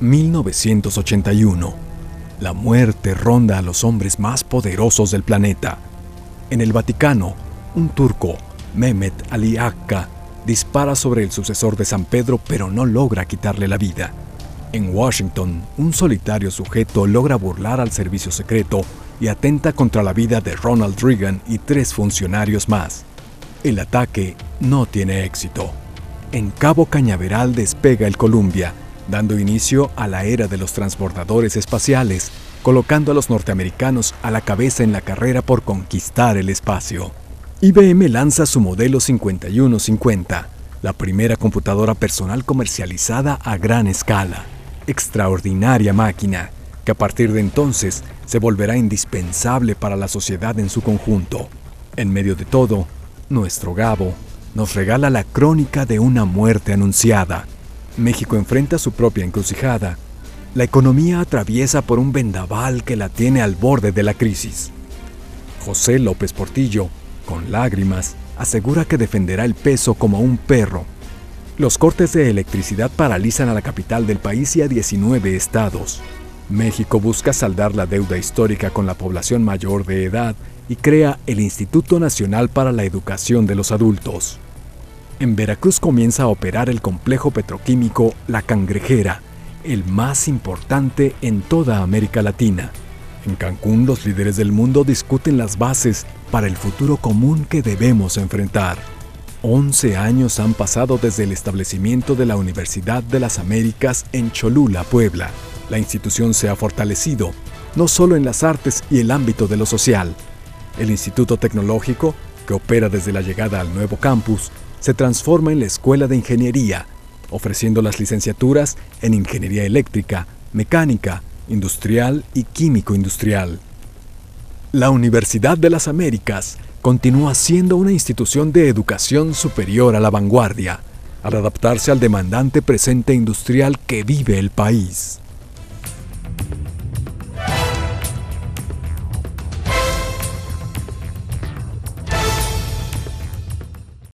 1981. La muerte ronda a los hombres más poderosos del planeta. En el Vaticano, un turco, Mehmet Ali Akka, dispara sobre el sucesor de San Pedro pero no logra quitarle la vida. En Washington, un solitario sujeto logra burlar al servicio secreto y atenta contra la vida de Ronald Reagan y tres funcionarios más. El ataque no tiene éxito. En Cabo Cañaveral despega el Columbia, dando inicio a la era de los transbordadores espaciales, colocando a los norteamericanos a la cabeza en la carrera por conquistar el espacio. IBM lanza su modelo 5150, la primera computadora personal comercializada a gran escala. Extraordinaria máquina, que a partir de entonces se volverá indispensable para la sociedad en su conjunto. En medio de todo, nuestro Gabo nos regala la crónica de una muerte anunciada. México enfrenta su propia encrucijada. La economía atraviesa por un vendaval que la tiene al borde de la crisis. José López Portillo, con lágrimas, asegura que defenderá el peso como un perro. Los cortes de electricidad paralizan a la capital del país y a 19 estados. México busca saldar la deuda histórica con la población mayor de edad y crea el Instituto Nacional para la Educación de los Adultos. En Veracruz comienza a operar el complejo petroquímico La Cangrejera, el más importante en toda América Latina. En Cancún los líderes del mundo discuten las bases para el futuro común que debemos enfrentar. 11 años han pasado desde el establecimiento de la Universidad de las Américas en Cholula, Puebla la institución se ha fortalecido, no solo en las artes y el ámbito de lo social. El Instituto Tecnológico, que opera desde la llegada al nuevo campus, se transforma en la Escuela de Ingeniería, ofreciendo las licenciaturas en Ingeniería Eléctrica, Mecánica, Industrial y Químico Industrial. La Universidad de las Américas continúa siendo una institución de educación superior a la vanguardia, al adaptarse al demandante presente industrial que vive el país.